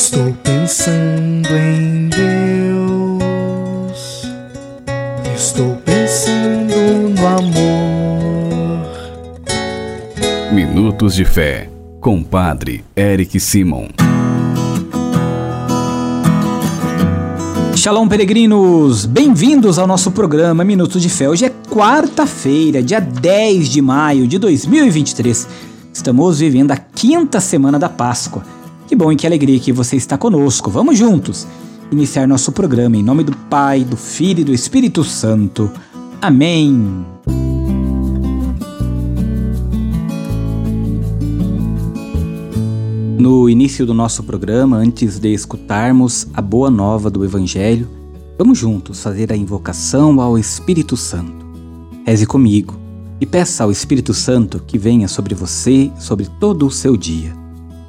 Estou pensando em Deus. Estou pensando no amor. Minutos de Fé, com Padre Eric Simon. Shalom, peregrinos! Bem-vindos ao nosso programa Minutos de Fé. Hoje é quarta-feira, dia 10 de maio de 2023. Estamos vivendo a quinta semana da Páscoa. Que bom e que alegria que você está conosco. Vamos juntos iniciar nosso programa em nome do Pai, do Filho e do Espírito Santo. Amém. No início do nosso programa, antes de escutarmos a boa nova do Evangelho, vamos juntos fazer a invocação ao Espírito Santo. Reze comigo e peça ao Espírito Santo que venha sobre você, sobre todo o seu dia.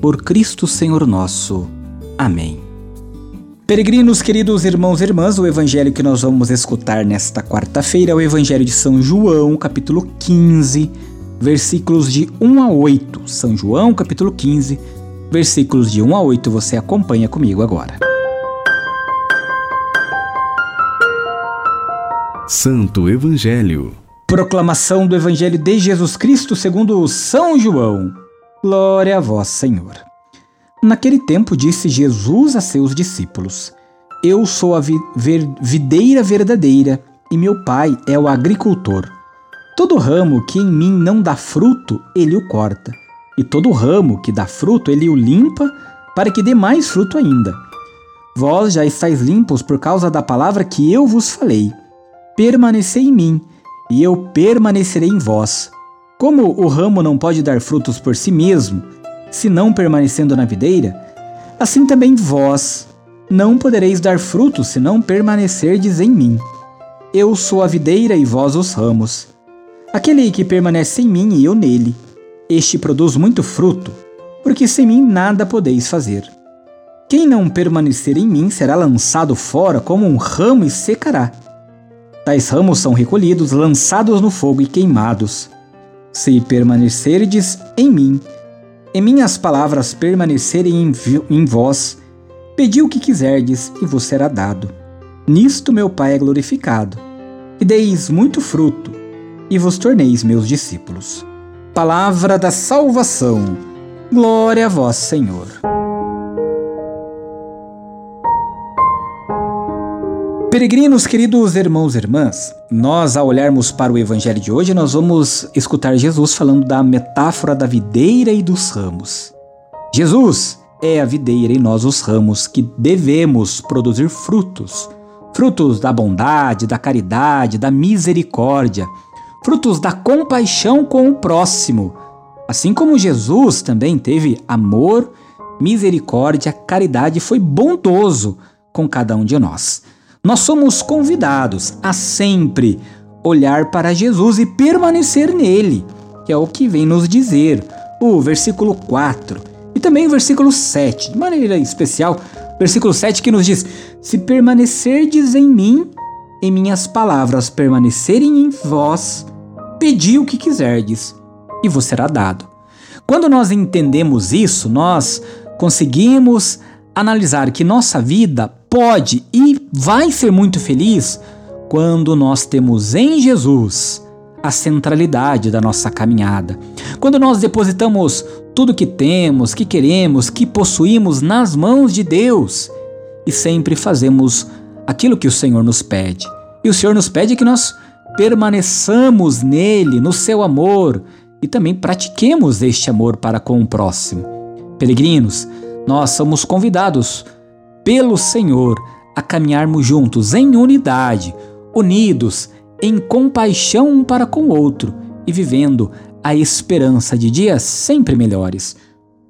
Por Cristo Senhor nosso. Amém. Peregrinos, queridos irmãos e irmãs, o evangelho que nós vamos escutar nesta quarta-feira é o Evangelho de São João, capítulo 15, versículos de 1 a 8. São João, capítulo 15, versículos de 1 a 8. Você acompanha comigo agora. Santo Evangelho. Proclamação do Evangelho de Jesus Cristo segundo São João. Glória a vós, Senhor. Naquele tempo disse Jesus a seus discípulos: Eu sou a videira verdadeira e meu Pai é o agricultor. Todo ramo que em mim não dá fruto, ele o corta, e todo ramo que dá fruto, ele o limpa, para que dê mais fruto ainda. Vós já estáis limpos por causa da palavra que eu vos falei. Permanecei em mim, e eu permanecerei em vós. Como o ramo não pode dar frutos por si mesmo, se não permanecendo na videira, assim também vós não podereis dar frutos se não permanecerdes em mim. Eu sou a videira e vós os ramos. Aquele que permanece em mim e eu nele, este produz muito fruto, porque sem mim nada podeis fazer. Quem não permanecer em mim será lançado fora como um ramo e secará. Tais ramos são recolhidos, lançados no fogo e queimados. Se permanecerdes em mim, e minhas palavras permanecerem em, em vós, pedi o que quiserdes e vos será dado. Nisto meu Pai é glorificado, e deis muito fruto, e vos torneis meus discípulos. Palavra da salvação. Glória a vós, Senhor. Peregrinos, queridos irmãos e irmãs, nós ao olharmos para o evangelho de hoje, nós vamos escutar Jesus falando da metáfora da videira e dos ramos. Jesus é a videira e nós os ramos que devemos produzir frutos. Frutos da bondade, da caridade, da misericórdia, frutos da compaixão com o próximo. Assim como Jesus também teve amor, misericórdia, caridade foi bondoso com cada um de nós. Nós somos convidados a sempre olhar para Jesus e permanecer nele, que é o que vem nos dizer o versículo 4 e também o versículo 7, de maneira especial, versículo 7 que nos diz: Se permanecerdes em mim, em minhas palavras permanecerem em vós, pedi o que quiserdes e vos será dado. Quando nós entendemos isso, nós conseguimos analisar que nossa vida pode e vai ser muito feliz quando nós temos em Jesus a centralidade da nossa caminhada. Quando nós depositamos tudo que temos, que queremos, que possuímos nas mãos de Deus e sempre fazemos aquilo que o Senhor nos pede. E o Senhor nos pede que nós permaneçamos nele, no seu amor e também pratiquemos este amor para com o próximo. Peregrinos, nós somos convidados pelo Senhor a caminharmos juntos em unidade, unidos em compaixão um para com o outro e vivendo a esperança de dias sempre melhores.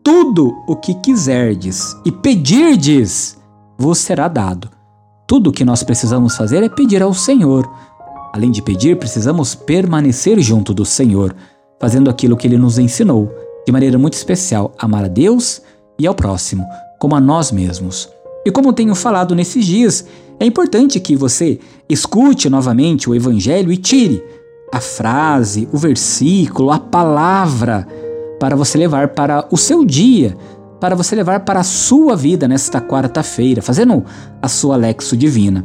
tudo o que quiserdes e pedirdes, vos será dado. Tudo o que nós precisamos fazer é pedir ao Senhor. Além de pedir, precisamos permanecer junto do Senhor, fazendo aquilo que ele nos ensinou, de maneira muito especial, amar a Deus e ao próximo, como a nós mesmos. E como tenho falado nesses dias, é importante que você escute novamente o Evangelho e tire a frase, o versículo, a palavra para você levar para o seu dia, para você levar para a sua vida nesta quarta-feira, fazendo a sua lexo divina.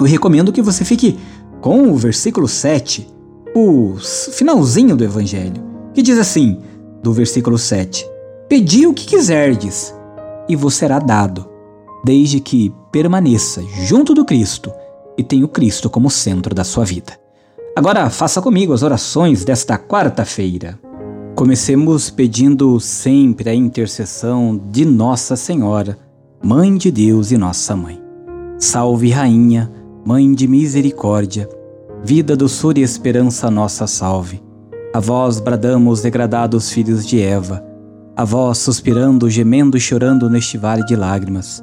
Eu recomendo que você fique com o versículo 7, o finalzinho do evangelho, que diz assim, do versículo 7: Pedi o que quiserdes, e vos será dado, desde que permaneça junto do Cristo e tenha o Cristo como centro da sua vida. Agora faça comigo as orações desta quarta-feira. Comecemos pedindo sempre a intercessão de Nossa Senhora, Mãe de Deus e Nossa Mãe. Salve, Rainha, Mãe de Misericórdia, vida, doçura e esperança nossa salve. A vós bradamos, degradados filhos de Eva, a vós suspirando, gemendo e chorando neste vale de lágrimas.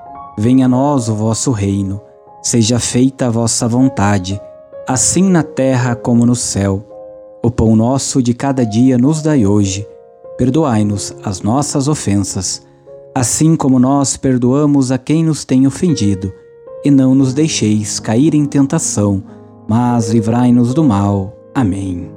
venha a nós o vosso reino, seja feita a vossa vontade, assim na terra como no céu. O pão nosso de cada dia nos dai hoje perdoai-nos as nossas ofensas, assim como nós perdoamos a quem nos tem ofendido, e não nos deixeis cair em tentação, mas livrai-nos do mal. Amém.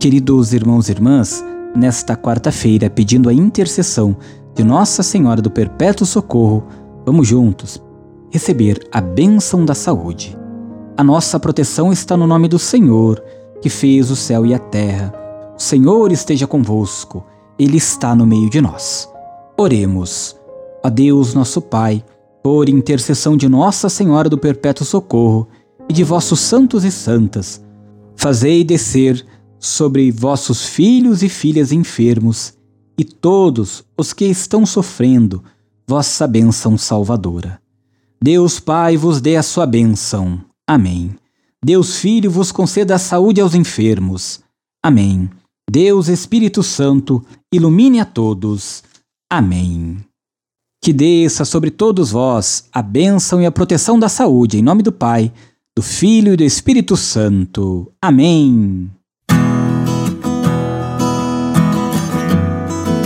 Queridos irmãos e irmãs, nesta quarta-feira, pedindo a intercessão de Nossa Senhora do Perpétuo Socorro, vamos juntos receber a bênção da saúde. A nossa proteção está no nome do Senhor, que fez o céu e a terra o Senhor esteja convosco, Ele está no meio de nós. Oremos. A Deus, nosso Pai, por intercessão de Nossa Senhora do Perpétuo Socorro e de vossos santos e santas, fazei descer sobre vossos filhos e filhas enfermos e todos os que estão sofrendo vossa bênção salvadora. Deus Pai vos dê a sua bênção. Amém. Deus Filho vos conceda a saúde aos enfermos. Amém. Deus Espírito Santo, ilumine a todos. Amém. Que desça sobre todos vós a bênção e a proteção da saúde, em nome do Pai, do Filho e do Espírito Santo. Amém.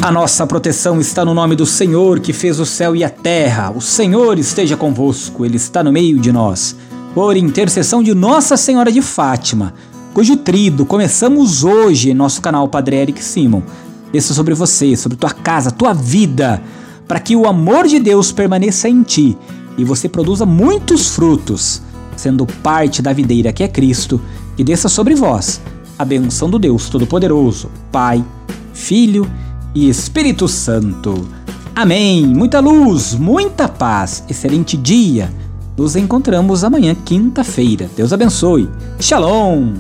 A nossa proteção está no nome do Senhor que fez o céu e a terra. O Senhor esteja convosco, Ele está no meio de nós. Por intercessão de Nossa Senhora de Fátima, cujo trido começamos hoje em nosso canal Padre Eric Simon. Desça sobre você, sobre tua casa, tua vida, para que o amor de Deus permaneça em ti e você produza muitos frutos, sendo parte da videira que é Cristo, que desça sobre vós a benção do Deus Todo-Poderoso, Pai, Filho e Espírito Santo. Amém. Muita luz, muita paz, excelente dia. Nos encontramos amanhã, quinta-feira. Deus abençoe. Shalom